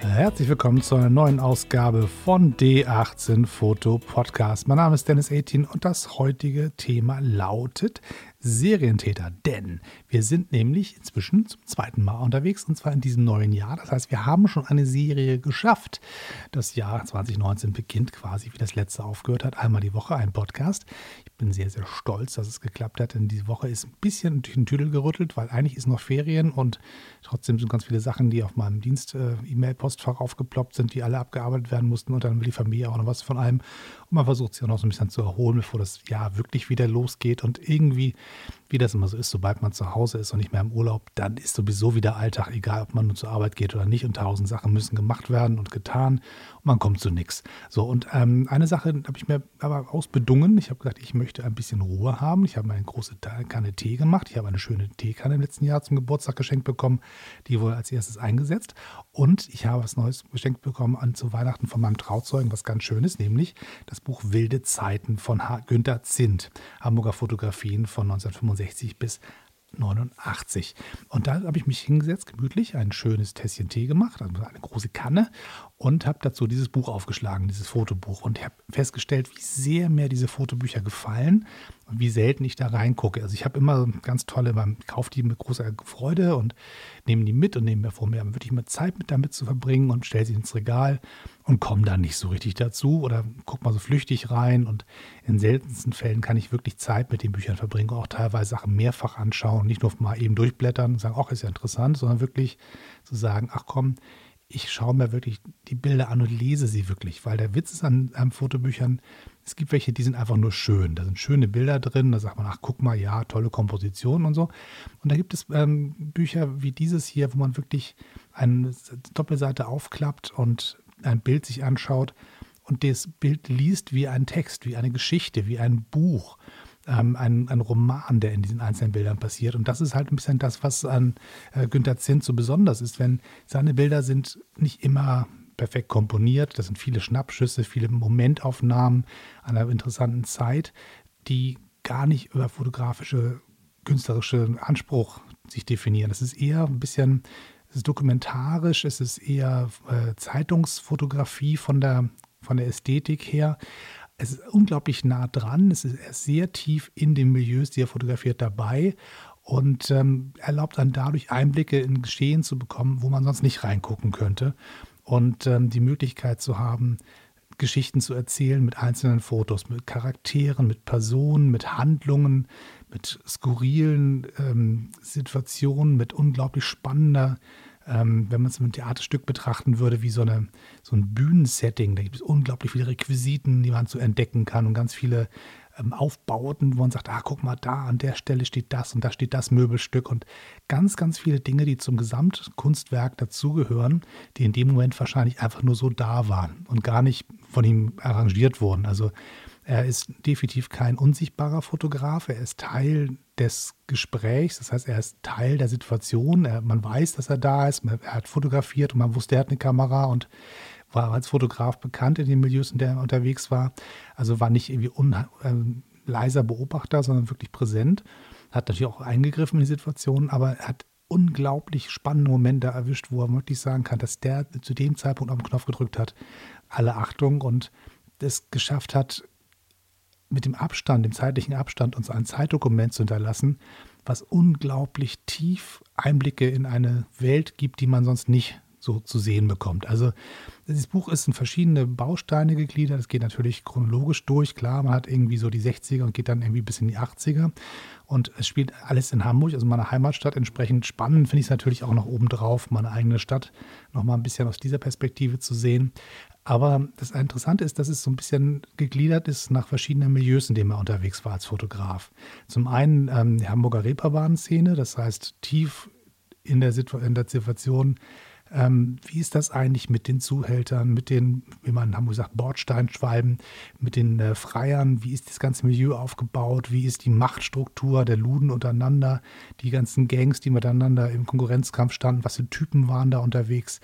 Herzlich willkommen zu einer neuen Ausgabe von D18 Foto Podcast. Mein Name ist Dennis 18 und das heutige Thema lautet Serientäter. Denn wir sind nämlich inzwischen zum zweiten Mal unterwegs und zwar in diesem neuen Jahr. Das heißt, wir haben schon eine Serie geschafft. Das Jahr 2019 beginnt quasi, wie das letzte aufgehört hat. Einmal die Woche ein Podcast. Ich bin sehr, sehr stolz, dass es geklappt hat, denn diese Woche ist ein bisschen durch den Tüdel gerüttelt, weil eigentlich ist noch Ferien und trotzdem sind ganz viele Sachen, die auf meinem Dienst-E-Mail-Postfach äh, aufgeploppt sind, die alle abgearbeitet werden mussten und dann will die Familie auch noch was von allem. Und man versucht sich auch noch so ein bisschen zu erholen, bevor das Jahr wirklich wieder losgeht und irgendwie wie das immer so ist, sobald man zu Hause ist und nicht mehr im Urlaub, dann ist sowieso wieder Alltag, egal ob man nun zur Arbeit geht oder nicht. Und tausend Sachen müssen gemacht werden und getan. Und man kommt zu nichts. So, und ähm, eine Sache habe ich mir aber ausbedungen. Ich habe gesagt, ich möchte ein bisschen Ruhe haben. Ich habe mir eine große Kanne Tee gemacht. Ich habe eine schöne Teekanne im letzten Jahr zum Geburtstag geschenkt bekommen. Die wurde als erstes eingesetzt. Und ich habe was Neues geschenkt bekommen an zu Weihnachten von meinem Trauzeugen, was ganz Schönes, nämlich das Buch Wilde Zeiten von Günter Zint. Hamburger Fotografien von 1965. 65 bis 89. Und da habe ich mich hingesetzt, gemütlich, ein schönes Tässchen Tee gemacht, also eine große Kanne und habe dazu dieses Buch aufgeschlagen, dieses Fotobuch. Und ich habe festgestellt, wie sehr mir diese Fotobücher gefallen und wie selten ich da reingucke. Also ich habe immer ganz tolle, man kauft die mit großer Freude und nehme die mit und nehme mir vor, mir wirklich immer Zeit mit damit zu verbringen und stelle sie ins Regal und komme da nicht so richtig dazu oder gucke mal so flüchtig rein. Und in seltensten Fällen kann ich wirklich Zeit mit den Büchern verbringen und auch teilweise Sachen mehrfach anschauen, nicht nur mal eben durchblättern und sagen, ach, ist ja interessant, sondern wirklich zu sagen, ach komm, ich schaue mir wirklich die Bilder an und lese sie wirklich, weil der Witz ist an, an Fotobüchern, es gibt welche, die sind einfach nur schön. Da sind schöne Bilder drin, da sagt man, ach guck mal, ja, tolle Komposition und so. Und da gibt es ähm, Bücher wie dieses hier, wo man wirklich eine Doppelseite aufklappt und ein Bild sich anschaut und das Bild liest wie ein Text, wie eine Geschichte, wie ein Buch ähm, ein, ein Roman, der in diesen einzelnen Bildern passiert. Und das ist halt ein bisschen das, was an äh, Günter Zint so besonders ist, wenn seine Bilder sind nicht immer perfekt komponiert. Das sind viele Schnappschüsse, viele Momentaufnahmen einer interessanten Zeit, die gar nicht über fotografische, künstlerische Anspruch sich definieren. Das ist eher ein bisschen es ist dokumentarisch, es ist eher äh, Zeitungsfotografie von der, von der Ästhetik her es ist unglaublich nah dran, es ist sehr tief in den Milieus, die er fotografiert, dabei und ähm, erlaubt dann dadurch Einblicke in Geschehen zu bekommen, wo man sonst nicht reingucken könnte und ähm, die Möglichkeit zu haben, Geschichten zu erzählen mit einzelnen Fotos, mit Charakteren, mit Personen, mit Handlungen, mit skurrilen ähm, Situationen, mit unglaublich spannender ähm, wenn man es mit Theaterstück betrachten würde, wie so, eine, so ein Bühnensetting. Da gibt es unglaublich viele Requisiten, die man so entdecken kann und ganz viele ähm, Aufbauten, wo man sagt, ah, guck mal, da an der Stelle steht das und da steht das Möbelstück und ganz, ganz viele Dinge, die zum Gesamtkunstwerk dazugehören, die in dem Moment wahrscheinlich einfach nur so da waren und gar nicht von ihm arrangiert wurden. Also er ist definitiv kein unsichtbarer Fotograf. Er ist Teil des Gesprächs. Das heißt, er ist Teil der Situation. Er, man weiß, dass er da ist. Er hat fotografiert und man wusste, er hat eine Kamera und war als Fotograf bekannt in den Milieus, in denen er unterwegs war. Also war nicht irgendwie un, äh, leiser Beobachter, sondern wirklich präsent. Hat natürlich auch eingegriffen in die Situation, aber er hat unglaublich spannende Momente erwischt, wo er wirklich sagen kann, dass der zu dem Zeitpunkt auf den Knopf gedrückt hat, alle Achtung und es geschafft hat, mit dem Abstand, dem zeitlichen Abstand, uns ein Zeitdokument zu hinterlassen, was unglaublich tief Einblicke in eine Welt gibt, die man sonst nicht so zu sehen bekommt. Also dieses Buch ist in verschiedene Bausteine gegliedert. Es geht natürlich chronologisch durch. Klar, man hat irgendwie so die 60er und geht dann irgendwie bis in die 80er. Und es spielt alles in Hamburg, also meiner Heimatstadt. Entsprechend spannend finde ich es natürlich auch noch obendrauf, meine eigene Stadt nochmal ein bisschen aus dieser Perspektive zu sehen. Aber das Interessante ist, dass es so ein bisschen gegliedert ist nach verschiedenen Milieus, in denen er unterwegs war als Fotograf. Zum einen ähm, die Hamburger Reeperbahn-Szene, das heißt tief in der, Situ in der Situation, ähm, wie ist das eigentlich mit den Zuhältern, mit den, wie man in Hamburg sagt, Bordsteinschwalben, mit den äh, Freiern, wie ist das ganze Milieu aufgebaut, wie ist die Machtstruktur der Luden untereinander, die ganzen Gangs, die miteinander im Konkurrenzkampf standen, was für Typen waren da unterwegs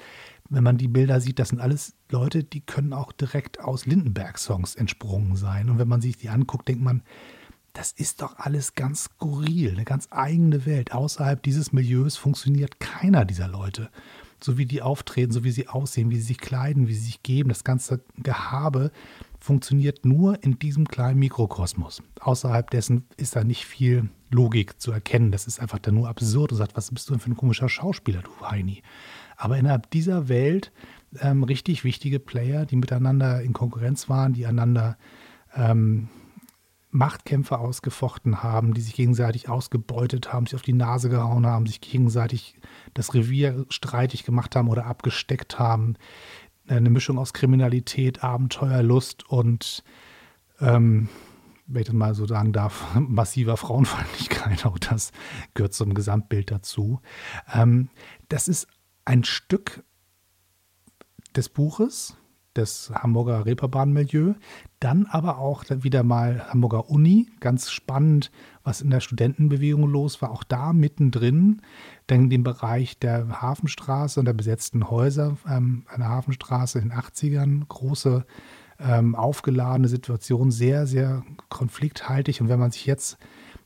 wenn man die Bilder sieht, das sind alles Leute, die können auch direkt aus Lindenberg-Songs entsprungen sein. Und wenn man sich die anguckt, denkt man, das ist doch alles ganz skurril, eine ganz eigene Welt. Außerhalb dieses Milieus funktioniert keiner dieser Leute. So wie die auftreten, so wie sie aussehen, wie sie sich kleiden, wie sie sich geben, das ganze Gehabe funktioniert nur in diesem kleinen Mikrokosmos. Außerhalb dessen ist da nicht viel Logik zu erkennen. Das ist einfach dann nur absurd und sagt, was bist du denn für ein komischer Schauspieler, du Heini? Aber innerhalb dieser Welt ähm, richtig wichtige Player, die miteinander in Konkurrenz waren, die einander ähm, Machtkämpfe ausgefochten haben, die sich gegenseitig ausgebeutet haben, sich auf die Nase gehauen haben, sich gegenseitig das Revier streitig gemacht haben oder abgesteckt haben. Eine Mischung aus Kriminalität, Abenteuerlust und, ähm, wenn ich das mal so sagen darf, massiver Frauenfeindlichkeit. Auch das gehört zum Gesamtbild dazu. Ähm, das ist ein Stück des Buches, des Hamburger Reeperbahn-Milieu. Dann aber auch wieder mal Hamburger Uni, ganz spannend, was in der Studentenbewegung los war. Auch da mittendrin, dann den Bereich der Hafenstraße und der besetzten Häuser ähm, an der Hafenstraße in den 80ern. Große, ähm, aufgeladene Situation, sehr, sehr konflikthaltig. Und wenn man sich jetzt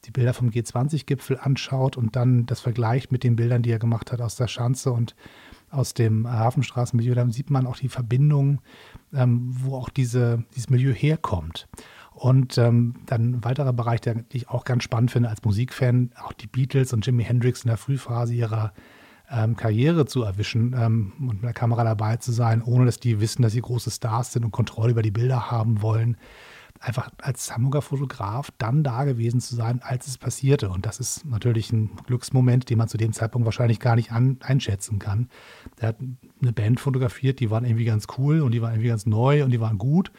die Bilder vom G20-Gipfel anschaut und dann das vergleicht mit den Bildern, die er gemacht hat aus der Schanze und aus dem Hafenstraßenmilieu, dann sieht man auch die Verbindung, ähm, wo auch diese, dieses Milieu herkommt. Und ähm, dann ein weiterer Bereich, den ich auch ganz spannend finde als Musikfan, auch die Beatles und Jimi Hendrix in der Frühphase ihrer ähm, Karriere zu erwischen ähm, und mit der Kamera dabei zu sein, ohne dass die wissen, dass sie große Stars sind und Kontrolle über die Bilder haben wollen einfach als Hamburger Fotograf dann da gewesen zu sein, als es passierte. Und das ist natürlich ein Glücksmoment, den man zu dem Zeitpunkt wahrscheinlich gar nicht an, einschätzen kann. Der hat eine Band fotografiert, die waren irgendwie ganz cool und die waren irgendwie ganz neu und die waren gut.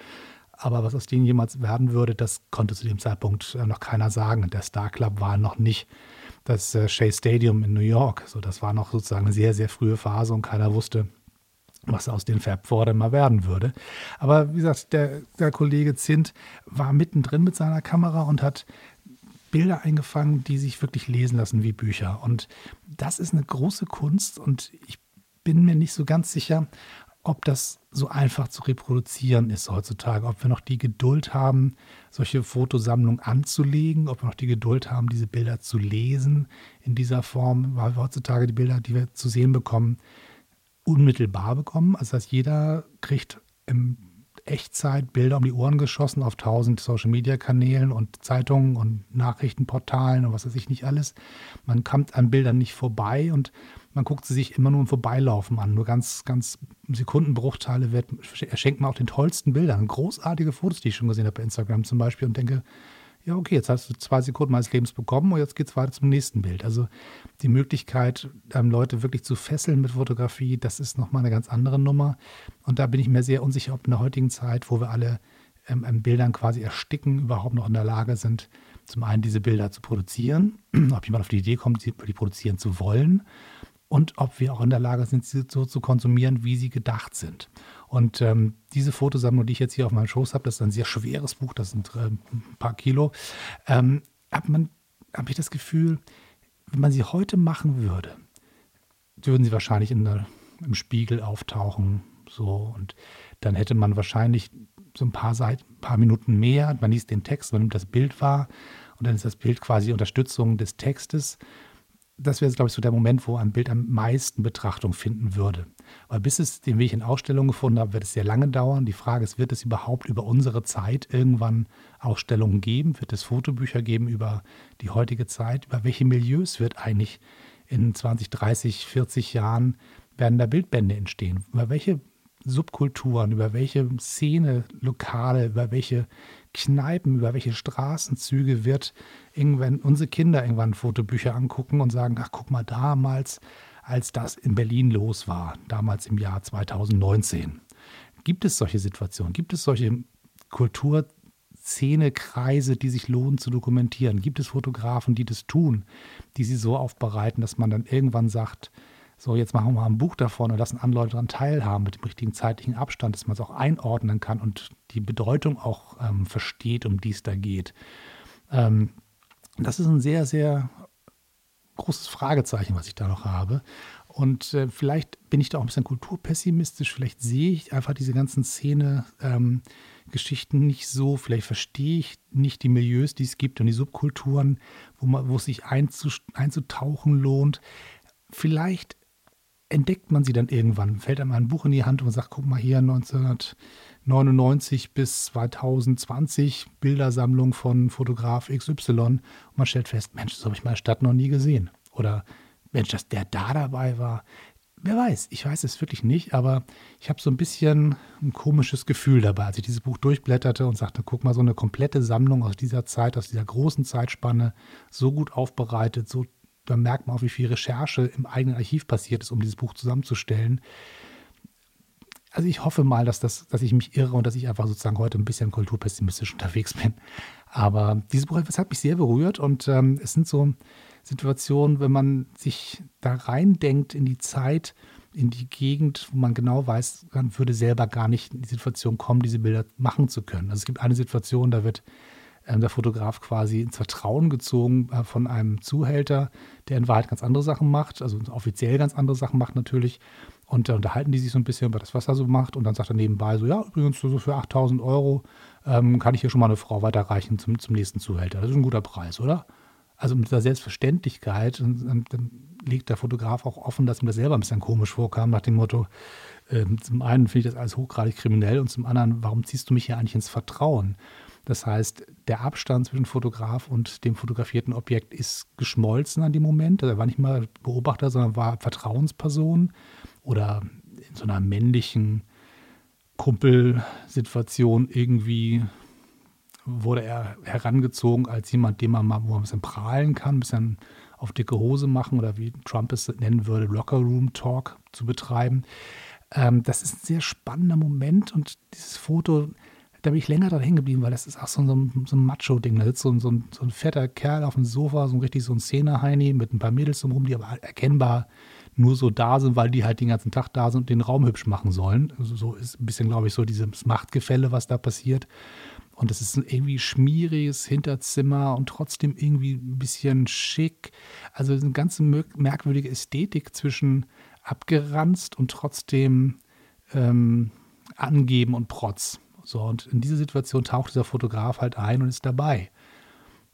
Aber was aus denen jemals werden würde, das konnte zu dem Zeitpunkt äh, noch keiner sagen. Der Star Club war noch nicht das äh, Shea Stadium in New York. So, das war noch sozusagen eine sehr, sehr frühe Phase und keiner wusste, was aus den Fab mal werden würde. Aber wie gesagt, der, der Kollege Zint war mittendrin mit seiner Kamera und hat Bilder eingefangen, die sich wirklich lesen lassen wie Bücher. Und das ist eine große Kunst und ich bin mir nicht so ganz sicher, ob das so einfach zu reproduzieren ist heutzutage, ob wir noch die Geduld haben, solche Fotosammlungen anzulegen, ob wir noch die Geduld haben, diese Bilder zu lesen in dieser Form, weil wir heutzutage die Bilder, die wir zu sehen bekommen, unmittelbar bekommen. Also das heißt, jeder kriegt im Echtzeit Bilder um die Ohren geschossen auf tausend Social-Media-Kanälen und Zeitungen und Nachrichtenportalen und was weiß ich nicht alles. Man kommt an Bildern nicht vorbei und man guckt sie sich immer nur im Vorbeilaufen an. Nur ganz, ganz Sekundenbruchteile wird, erschenkt man auch den tollsten Bildern. Großartige Fotos, die ich schon gesehen habe bei Instagram zum Beispiel und denke, ja, okay, jetzt hast du zwei Sekunden meines Lebens bekommen und jetzt geht es weiter zum nächsten Bild. Also die Möglichkeit, ähm, Leute wirklich zu fesseln mit Fotografie, das ist nochmal eine ganz andere Nummer. Und da bin ich mir sehr unsicher, ob in der heutigen Zeit, wo wir alle ähm, an Bildern quasi ersticken, überhaupt noch in der Lage sind, zum einen diese Bilder zu produzieren, ob jemand auf die Idee kommt, die, die produzieren zu wollen und ob wir auch in der Lage sind, sie so zu konsumieren, wie sie gedacht sind. Und ähm, diese Fotosammlung, die ich jetzt hier auf meinem Schoß habe, das ist ein sehr schweres Buch, das sind äh, ein paar Kilo, ähm, hat man, habe ich das Gefühl, wenn man sie heute machen würde, würden sie wahrscheinlich in der, im Spiegel auftauchen, so und dann hätte man wahrscheinlich so ein paar Seiten, ein paar Minuten mehr. Man liest den Text, man nimmt das Bild wahr und dann ist das Bild quasi Unterstützung des Textes das wäre, glaube ich, so der Moment, wo ein Bild am meisten Betrachtung finden würde. Weil bis es den Weg in Ausstellungen gefunden hat, wird es sehr lange dauern. Die Frage ist, wird es überhaupt über unsere Zeit irgendwann Ausstellungen geben? Wird es Fotobücher geben über die heutige Zeit? Über welche Milieus wird eigentlich in 20, 30, 40 Jahren werden da Bildbände entstehen? Über welche Subkulturen, über welche Szene, Lokale, über welche Kneipen, über welche Straßenzüge wird irgendwann unsere Kinder irgendwann Fotobücher angucken und sagen, ach guck mal, damals, als das in Berlin los war, damals im Jahr 2019. Gibt es solche Situationen? Gibt es solche Kulturszenekreise, die sich lohnen zu dokumentieren? Gibt es Fotografen, die das tun, die sie so aufbereiten, dass man dann irgendwann sagt, so, jetzt machen wir mal ein Buch davon und lassen andere Leute daran teilhaben mit dem richtigen zeitlichen Abstand, dass man es auch einordnen kann und die Bedeutung auch ähm, versteht, um die es da geht. Ähm, das ist ein sehr, sehr großes Fragezeichen, was ich da noch habe. Und äh, vielleicht bin ich da auch ein bisschen kulturpessimistisch, vielleicht sehe ich einfach diese ganzen Szene, ähm, nicht so, vielleicht verstehe ich nicht die Milieus, die es gibt und die Subkulturen, wo, man, wo es sich einzutauchen lohnt. Vielleicht entdeckt man sie dann irgendwann, fällt einem ein Buch in die Hand und sagt, guck mal hier 1999 bis 2020 Bildersammlung von Fotograf XY und man stellt fest, Mensch, das habe ich in meiner Stadt noch nie gesehen. Oder Mensch, dass der da dabei war. Wer weiß, ich weiß es wirklich nicht, aber ich habe so ein bisschen ein komisches Gefühl dabei, als ich dieses Buch durchblätterte und sagte, guck mal, so eine komplette Sammlung aus dieser Zeit, aus dieser großen Zeitspanne, so gut aufbereitet, so da merkt man auch, wie viel Recherche im eigenen Archiv passiert ist, um dieses Buch zusammenzustellen. Also ich hoffe mal, dass, das, dass ich mich irre und dass ich einfach sozusagen heute ein bisschen kulturpessimistisch unterwegs bin. Aber dieses Buch hat mich sehr berührt und ähm, es sind so Situationen, wenn man sich da reindenkt in die Zeit, in die Gegend, wo man genau weiß, man würde selber gar nicht in die Situation kommen, diese Bilder machen zu können. Also es gibt eine Situation, da wird ähm, der Fotograf quasi ins Vertrauen gezogen äh, von einem Zuhälter, der in Wahrheit ganz andere Sachen macht, also offiziell ganz andere Sachen macht natürlich. Und da unterhalten die sich so ein bisschen über das, was er so macht. Und dann sagt er nebenbei so, ja, übrigens so für 8000 Euro ähm, kann ich hier schon mal eine Frau weiterreichen zum, zum nächsten Zuhälter. Das ist ein guter Preis, oder? Also mit dieser Selbstverständlichkeit und, und dann legt der Fotograf auch offen, dass ihm das selber ein bisschen komisch vorkam, nach dem Motto, äh, zum einen finde ich das alles hochgradig kriminell und zum anderen, warum ziehst du mich hier eigentlich ins Vertrauen? Das heißt, der Abstand zwischen Fotograf und dem fotografierten Objekt ist geschmolzen an dem Moment. Also er war nicht mal Beobachter, sondern war Vertrauensperson oder in so einer männlichen Kumpelsituation irgendwie wurde er herangezogen als jemand, dem man mal, wo man ein bisschen prahlen kann, ein bisschen auf dicke Hose machen oder wie Trump es nennen würde, Locker Room Talk zu betreiben. Ähm, das ist ein sehr spannender Moment und dieses Foto da bin ich länger dran hängen geblieben, weil das ist auch so, so, so ein Macho-Ding. Da sitzt so, so, ein, so ein fetter Kerl auf dem Sofa, so ein richtig so ein Szene-Heini mit ein paar Mädels drumherum, die aber erkennbar nur so da sind, weil die halt den ganzen Tag da sind und den Raum hübsch machen sollen. Also so ist ein bisschen, glaube ich, so dieses Machtgefälle, was da passiert. Und es ist ein irgendwie schmieriges Hinterzimmer und trotzdem irgendwie ein bisschen schick. Also eine ganz merkwürdige Ästhetik zwischen abgeranzt und trotzdem ähm, angeben und Protz. So, und in diese Situation taucht dieser Fotograf halt ein und ist dabei.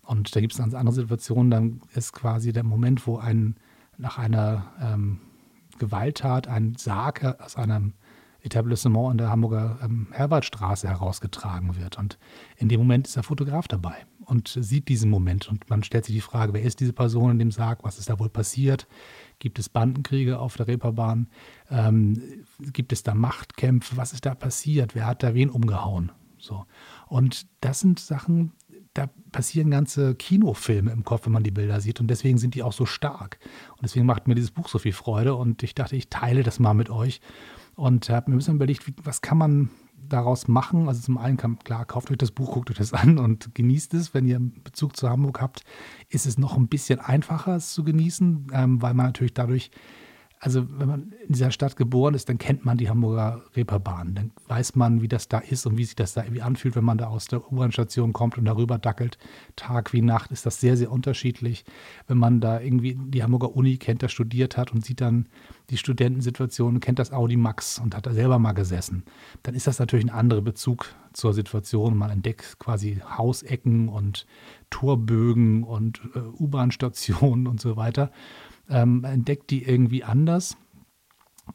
Und da gibt es eine andere Situation, dann ist quasi der Moment, wo ein nach einer ähm, Gewalttat ein Sarg aus einem Etablissement an der Hamburger ähm, Herwaldstraße herausgetragen wird. Und in dem Moment ist der Fotograf dabei und sieht diesen Moment. Und man stellt sich die Frage, wer ist diese Person in dem Sarg? Was ist da wohl passiert? Gibt es Bandenkriege auf der Reeperbahn? Ähm, gibt es da Machtkämpfe? Was ist da passiert? Wer hat da wen umgehauen? So. Und das sind Sachen, da passieren ganze Kinofilme im Kopf, wenn man die Bilder sieht. Und deswegen sind die auch so stark. Und deswegen macht mir dieses Buch so viel Freude. Und ich dachte, ich teile das mal mit euch. Und habe mir ein bisschen überlegt, wie, was kann man daraus machen? Also zum einen, kann, klar, kauft euch das Buch, guckt euch das an und genießt es. Wenn ihr Bezug zu Hamburg habt, ist es noch ein bisschen einfacher, es zu genießen, ähm, weil man natürlich dadurch also wenn man in dieser Stadt geboren ist, dann kennt man die Hamburger Reeperbahn. Dann weiß man, wie das da ist und wie sich das da irgendwie anfühlt, wenn man da aus der U-Bahn-Station kommt und darüber dackelt. Tag wie Nacht ist das sehr, sehr unterschiedlich. Wenn man da irgendwie die Hamburger Uni kennt, da studiert hat und sieht dann die Studentensituation, kennt das Audi Max und hat da selber mal gesessen, dann ist das natürlich ein anderer Bezug zur Situation. Man entdeckt quasi Hausecken und Torbögen und äh, U-Bahn-Stationen und so weiter ähm, entdeckt die irgendwie anders,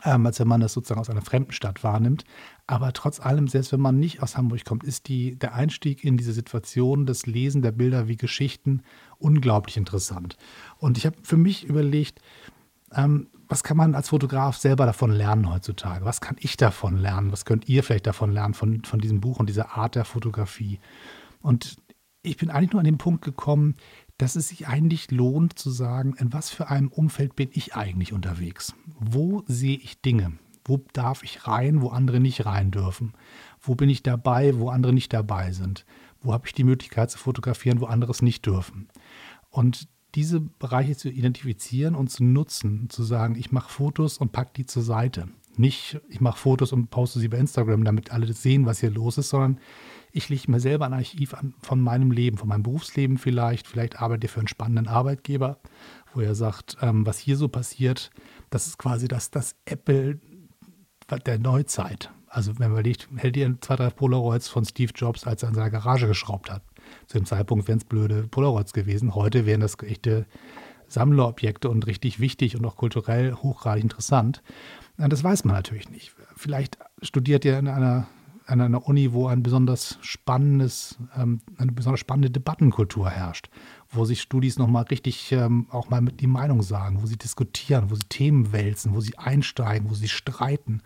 ähm, als wenn man das sozusagen aus einer fremden Stadt wahrnimmt. Aber trotz allem, selbst wenn man nicht aus Hamburg kommt, ist die, der Einstieg in diese Situation, das Lesen der Bilder wie Geschichten unglaublich interessant. Und ich habe für mich überlegt, ähm, was kann man als Fotograf selber davon lernen heutzutage? Was kann ich davon lernen? Was könnt ihr vielleicht davon lernen, von, von diesem Buch und dieser Art der Fotografie? Und ich bin eigentlich nur an den Punkt gekommen, dass es sich eigentlich lohnt zu sagen, in was für einem Umfeld bin ich eigentlich unterwegs? Wo sehe ich Dinge? Wo darf ich rein, wo andere nicht rein dürfen? Wo bin ich dabei, wo andere nicht dabei sind? Wo habe ich die Möglichkeit zu fotografieren, wo andere es nicht dürfen? Und diese Bereiche zu identifizieren und zu nutzen, zu sagen, ich mache Fotos und packe die zur Seite. Nicht, ich mache Fotos und poste sie bei Instagram, damit alle sehen, was hier los ist, sondern ich lege mir selber ein Archiv an von meinem Leben, von meinem Berufsleben vielleicht. Vielleicht arbeitet ihr für einen spannenden Arbeitgeber, wo er sagt, ähm, was hier so passiert, das ist quasi das, das Apple der Neuzeit. Also wenn man überlegt, hält ihr zwei, drei Polaroids von Steve Jobs, als er in seiner Garage geschraubt hat. Zu dem Zeitpunkt wären es blöde Polaroids gewesen. Heute wären das echte Sammlerobjekte und richtig wichtig und auch kulturell hochgradig interessant. Das weiß man natürlich nicht. Vielleicht studiert ihr in einer, an einer Uni, wo ein besonders spannendes, ähm, eine besonders spannende Debattenkultur herrscht, wo sich Studis nochmal richtig ähm, auch mal mit die Meinung sagen, wo sie diskutieren, wo sie Themen wälzen, wo sie einsteigen, wo sie streiten,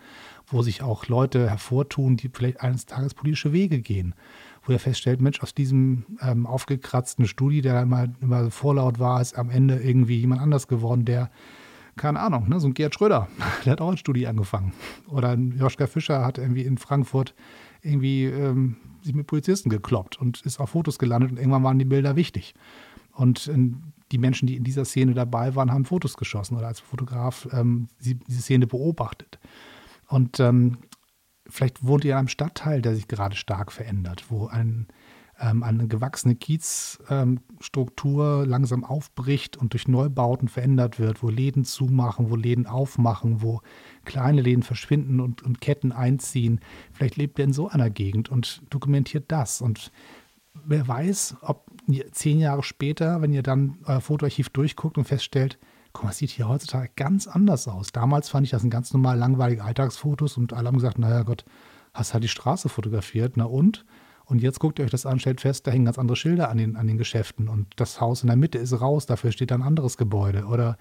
wo sich auch Leute hervortun, die vielleicht eines Tages politische Wege gehen. Wo er feststellt, Mensch, aus diesem ähm, aufgekratzten Studi, der immer, immer vorlaut war, ist am Ende irgendwie jemand anders geworden, der, keine Ahnung, ne, so ein Gerd Schröder, der hat auch ein Studi angefangen. Oder ein Joschka Fischer hat irgendwie in Frankfurt irgendwie ähm, sich mit Polizisten gekloppt und ist auf Fotos gelandet und irgendwann waren die Bilder wichtig. Und ähm, die Menschen, die in dieser Szene dabei waren, haben Fotos geschossen oder als Fotograf ähm, diese Szene beobachtet. Und ähm, vielleicht wohnt ihr in einem Stadtteil, der sich gerade stark verändert, wo ein, ähm, eine gewachsene Kiezstruktur ähm, langsam aufbricht und durch Neubauten verändert wird, wo Läden zumachen, wo Läden aufmachen, wo kleine Läden verschwinden und, und Ketten einziehen. Vielleicht lebt ihr in so einer Gegend und dokumentiert das. Und wer weiß, ob zehn Jahre später, wenn ihr dann euer Fotoarchiv durchguckt und feststellt, guck mal, sieht hier heutzutage ganz anders aus. Damals fand ich das ein ganz normal langweilige Alltagsfotos und alle haben gesagt, naja Gott, hast halt die Straße fotografiert, na und? Und jetzt guckt ihr euch das an, stellt fest, da hängen ganz andere Schilder an den, an den Geschäften und das Haus in der Mitte ist raus, dafür steht ein anderes Gebäude. Oder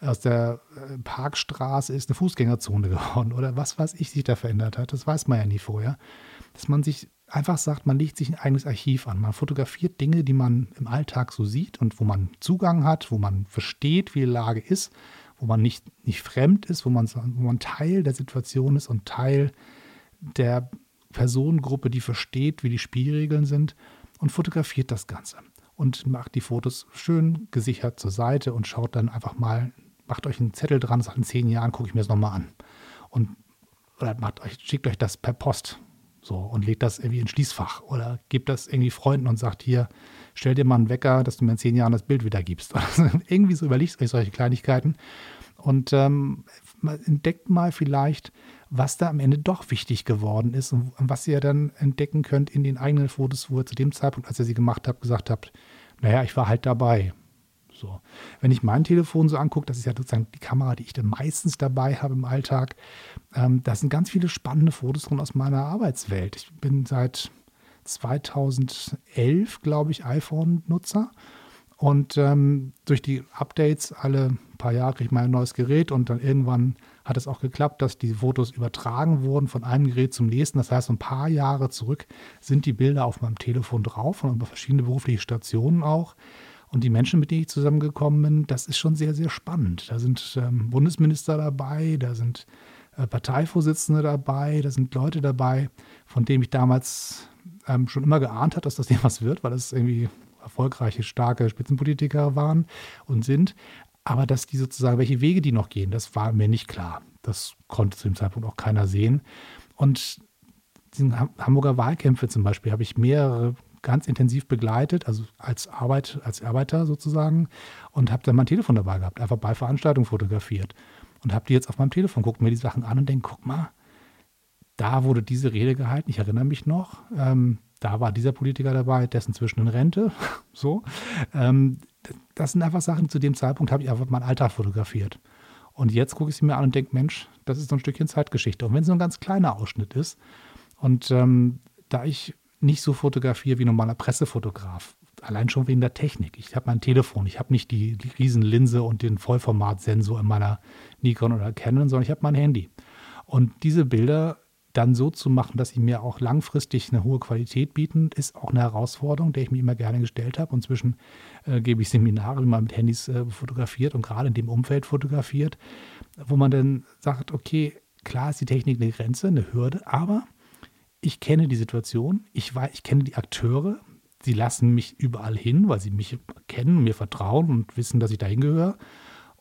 aus der äh, Parkstraße ist eine Fußgängerzone geworden oder was weiß ich sich da verändert hat. Das weiß man ja nie vorher. Dass man sich einfach sagt, man legt sich ein eigenes Archiv an. Man fotografiert Dinge, die man im Alltag so sieht und wo man Zugang hat, wo man versteht, wie die Lage ist, wo man nicht, nicht fremd ist, wo man, wo man Teil der Situation ist und Teil der Personengruppe, die versteht, wie die Spielregeln sind und fotografiert das Ganze und macht die Fotos schön gesichert zur Seite und schaut dann einfach mal, macht euch einen Zettel dran, sagt in zehn Jahren gucke ich mir das nochmal an und oder macht euch, schickt euch das per Post so, und legt das irgendwie ins Schließfach oder gebt das irgendwie Freunden und sagt hier, stell dir mal einen Wecker, dass du mir in zehn Jahren das Bild wieder gibst. Irgendwie so überlegt euch solche Kleinigkeiten und ähm, entdeckt mal vielleicht, was da am Ende doch wichtig geworden ist und was ihr dann entdecken könnt in den eigenen Fotos, wo ihr zu dem Zeitpunkt, als ihr sie gemacht habt, gesagt habt, naja, ich war halt dabei. So. Wenn ich mein Telefon so angucke, das ist ja sozusagen die Kamera, die ich dann meistens dabei habe im Alltag, ähm, da sind ganz viele spannende Fotos drin aus meiner Arbeitswelt. Ich bin seit 2011, glaube ich, iPhone-Nutzer. Und ähm, durch die Updates alle paar Jahre kriege ich mal ein neues Gerät und dann irgendwann hat es auch geklappt, dass die Fotos übertragen wurden von einem Gerät zum nächsten. Das heißt, ein paar Jahre zurück sind die Bilder auf meinem Telefon drauf und über verschiedene berufliche Stationen auch. Und die Menschen, mit denen ich zusammengekommen bin, das ist schon sehr, sehr spannend. Da sind ähm, Bundesminister dabei, da sind äh, Parteivorsitzende dabei, da sind Leute dabei, von denen ich damals ähm, schon immer geahnt habe, dass das dem was wird, weil das irgendwie erfolgreiche, starke Spitzenpolitiker waren und sind. Aber dass die sozusagen, welche Wege die noch gehen, das war mir nicht klar. Das konnte zu dem Zeitpunkt auch keiner sehen. Und die Hamburger Wahlkämpfe zum Beispiel habe ich mehrere ganz intensiv begleitet, also als Arbeit, als Arbeiter sozusagen, und habe dann mein Telefon dabei gehabt, einfach bei Veranstaltungen fotografiert und habe die jetzt auf meinem Telefon, gucke mir die Sachen an und denke, guck mal, da wurde diese Rede gehalten, ich erinnere mich noch, ähm, da war dieser Politiker dabei, der ist inzwischen in Rente, so. Ähm, das sind einfach Sachen, zu dem Zeitpunkt habe ich einfach meinen Alltag fotografiert. Und jetzt gucke ich sie mir an und denke, Mensch, das ist so ein Stückchen Zeitgeschichte. Und wenn es so ein ganz kleiner Ausschnitt ist, und ähm, da ich nicht so fotografiere wie normaler Pressefotograf. Allein schon wegen der Technik. Ich habe mein Telefon, ich habe nicht die, die Riesenlinse und den Vollformatsensor in meiner Nikon oder Canon, sondern ich habe mein Handy. Und diese Bilder dann so zu machen, dass sie mir auch langfristig eine hohe Qualität bieten, ist auch eine Herausforderung, der ich mir immer gerne gestellt habe. Und zwischen äh, gebe ich Seminare, wie man mit Handys äh, fotografiert und gerade in dem Umfeld fotografiert, wo man dann sagt, okay, klar ist die Technik eine Grenze, eine Hürde, aber ich kenne die Situation, ich, weiß, ich kenne die Akteure, sie lassen mich überall hin, weil sie mich kennen, mir vertrauen und wissen, dass ich dahin gehöre.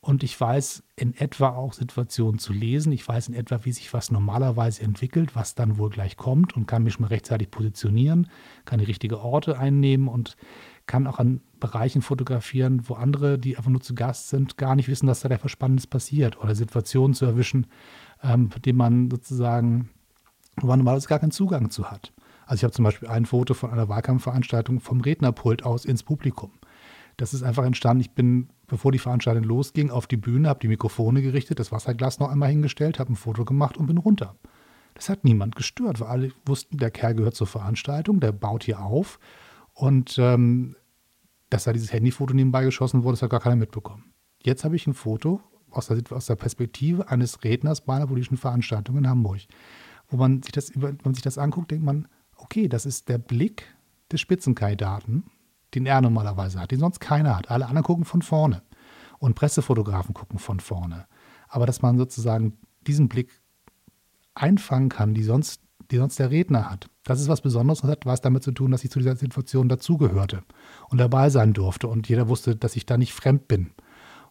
Und ich weiß in etwa auch Situationen zu lesen. Ich weiß in etwa, wie sich was normalerweise entwickelt, was dann wohl gleich kommt und kann mich schon rechtzeitig positionieren, kann die richtigen Orte einnehmen und kann auch an Bereichen fotografieren, wo andere, die einfach nur zu Gast sind, gar nicht wissen, dass da etwas Spannendes passiert oder Situationen zu erwischen, ähm, denen man sozusagen, wo man normalerweise gar keinen Zugang zu hat. Also ich habe zum Beispiel ein Foto von einer Wahlkampfveranstaltung vom Rednerpult aus ins Publikum. Das ist einfach entstanden. Ich bin, bevor die Veranstaltung losging, auf die Bühne, habe die Mikrofone gerichtet, das Wasserglas noch einmal hingestellt, habe ein Foto gemacht und bin runter. Das hat niemand gestört, weil alle wussten, der Kerl gehört zur Veranstaltung, der baut hier auf. Und ähm, dass da dieses Handyfoto nebenbei geschossen wurde, das hat gar keiner mitbekommen. Jetzt habe ich ein Foto aus der, aus der Perspektive eines Redners bei einer politischen Veranstaltung in Hamburg, wo man sich das, wenn man sich das anguckt, denkt man, okay, das ist der Blick des Spitzenkandidaten den er normalerweise hat, den sonst keiner hat. Alle anderen gucken von vorne und Pressefotografen gucken von vorne. Aber dass man sozusagen diesen Blick einfangen kann, die sonst, die sonst der Redner hat, das ist was Besonderes und hat was damit zu tun, dass ich zu dieser Situation dazugehörte und dabei sein durfte und jeder wusste, dass ich da nicht fremd bin.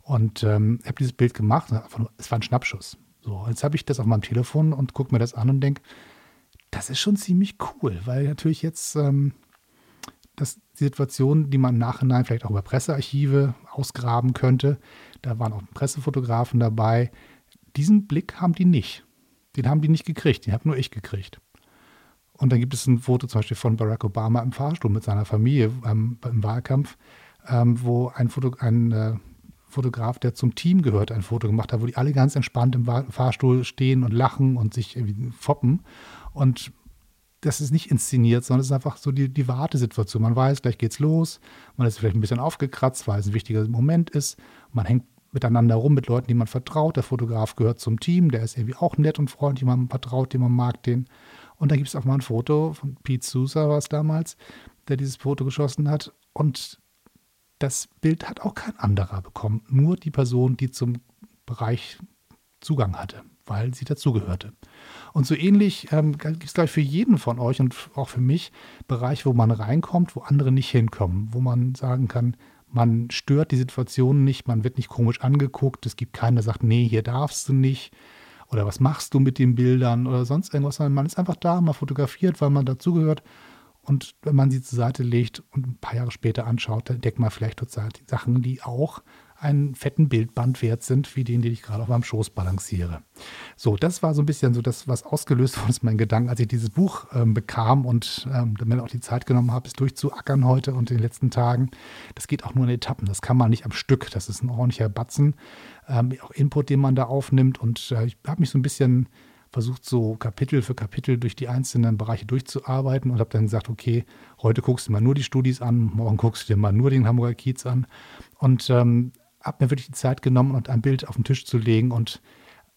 Und ähm, habe dieses Bild gemacht, es war ein Schnappschuss. So, jetzt habe ich das auf meinem Telefon und gucke mir das an und denke, das ist schon ziemlich cool, weil natürlich jetzt ähm, das die Situation, die man im Nachhinein vielleicht auch über Pressearchive ausgraben könnte. Da waren auch Pressefotografen dabei. Diesen Blick haben die nicht. Den haben die nicht gekriegt, den habe nur ich gekriegt. Und dann gibt es ein Foto zum Beispiel von Barack Obama im Fahrstuhl mit seiner Familie ähm, im Wahlkampf, ähm, wo ein, Foto, ein äh, Fotograf, der zum Team gehört, ein Foto gemacht hat, wo die alle ganz entspannt im Fahrstuhl stehen und lachen und sich irgendwie foppen. Und das ist nicht inszeniert, sondern es ist einfach so die, die Wartesituation. Man weiß, gleich geht's los, man ist vielleicht ein bisschen aufgekratzt, weil es ein wichtiger Moment ist. Man hängt miteinander rum mit Leuten, die man vertraut. Der Fotograf gehört zum Team, der ist irgendwie auch nett und freundlich, man vertraut dem, man mag den. Und dann gibt es auch mal ein Foto von Pete Sousa, war es damals, der dieses Foto geschossen hat. Und das Bild hat auch kein anderer bekommen, nur die Person, die zum Bereich Zugang hatte, weil sie dazugehörte. Und so ähnlich ähm, gibt es, glaube ich, für jeden von euch und auch für mich Bereiche, wo man reinkommt, wo andere nicht hinkommen, wo man sagen kann, man stört die Situation nicht, man wird nicht komisch angeguckt, es gibt keinen, der sagt, nee, hier darfst du nicht oder was machst du mit den Bildern oder sonst irgendwas, sondern man ist einfach da, man fotografiert, weil man dazugehört und wenn man sie zur Seite legt und ein paar Jahre später anschaut, dann entdeckt man vielleicht total Sachen, die auch einen fetten Bildband wert sind, wie den, den ich gerade auf meinem Schoß balanciere. So, das war so ein bisschen so das, was ausgelöst wurde, mein Gedanke, als ich dieses Buch ähm, bekam und ähm, mir auch die Zeit genommen habe, es durchzuackern heute und in den letzten Tagen. Das geht auch nur in Etappen, das kann man nicht am Stück, das ist ein ordentlicher Batzen, ähm, auch Input, den man da aufnimmt und äh, ich habe mich so ein bisschen versucht, so Kapitel für Kapitel durch die einzelnen Bereiche durchzuarbeiten und habe dann gesagt, okay, heute guckst du mal nur die Studis an, morgen guckst du dir mal nur den Hamburger Kiez an. Und ähm, habe mir wirklich die Zeit genommen und ein Bild auf den Tisch zu legen und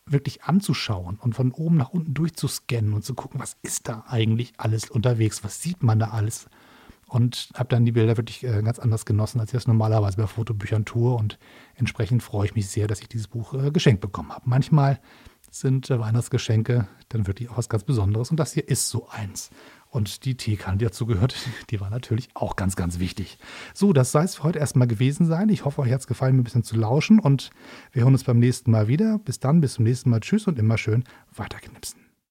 wirklich anzuschauen und von oben nach unten durchzuscannen und zu gucken, was ist da eigentlich alles unterwegs, was sieht man da alles. Und habe dann die Bilder wirklich äh, ganz anders genossen, als ich das normalerweise bei Fotobüchern tue. Und entsprechend freue ich mich sehr, dass ich dieses Buch äh, geschenkt bekommen habe. Manchmal sind äh, Weihnachtsgeschenke dann wirklich auch was ganz Besonderes. Und das hier ist so eins. Und die Teekanne, die dazu gehört, die war natürlich auch ganz, ganz wichtig. So, das soll es für heute erstmal gewesen sein. Ich hoffe, euch hat es gefallen, mir ein bisschen zu lauschen. Und wir hören uns beim nächsten Mal wieder. Bis dann, bis zum nächsten Mal. Tschüss und immer schön weiterknipsen.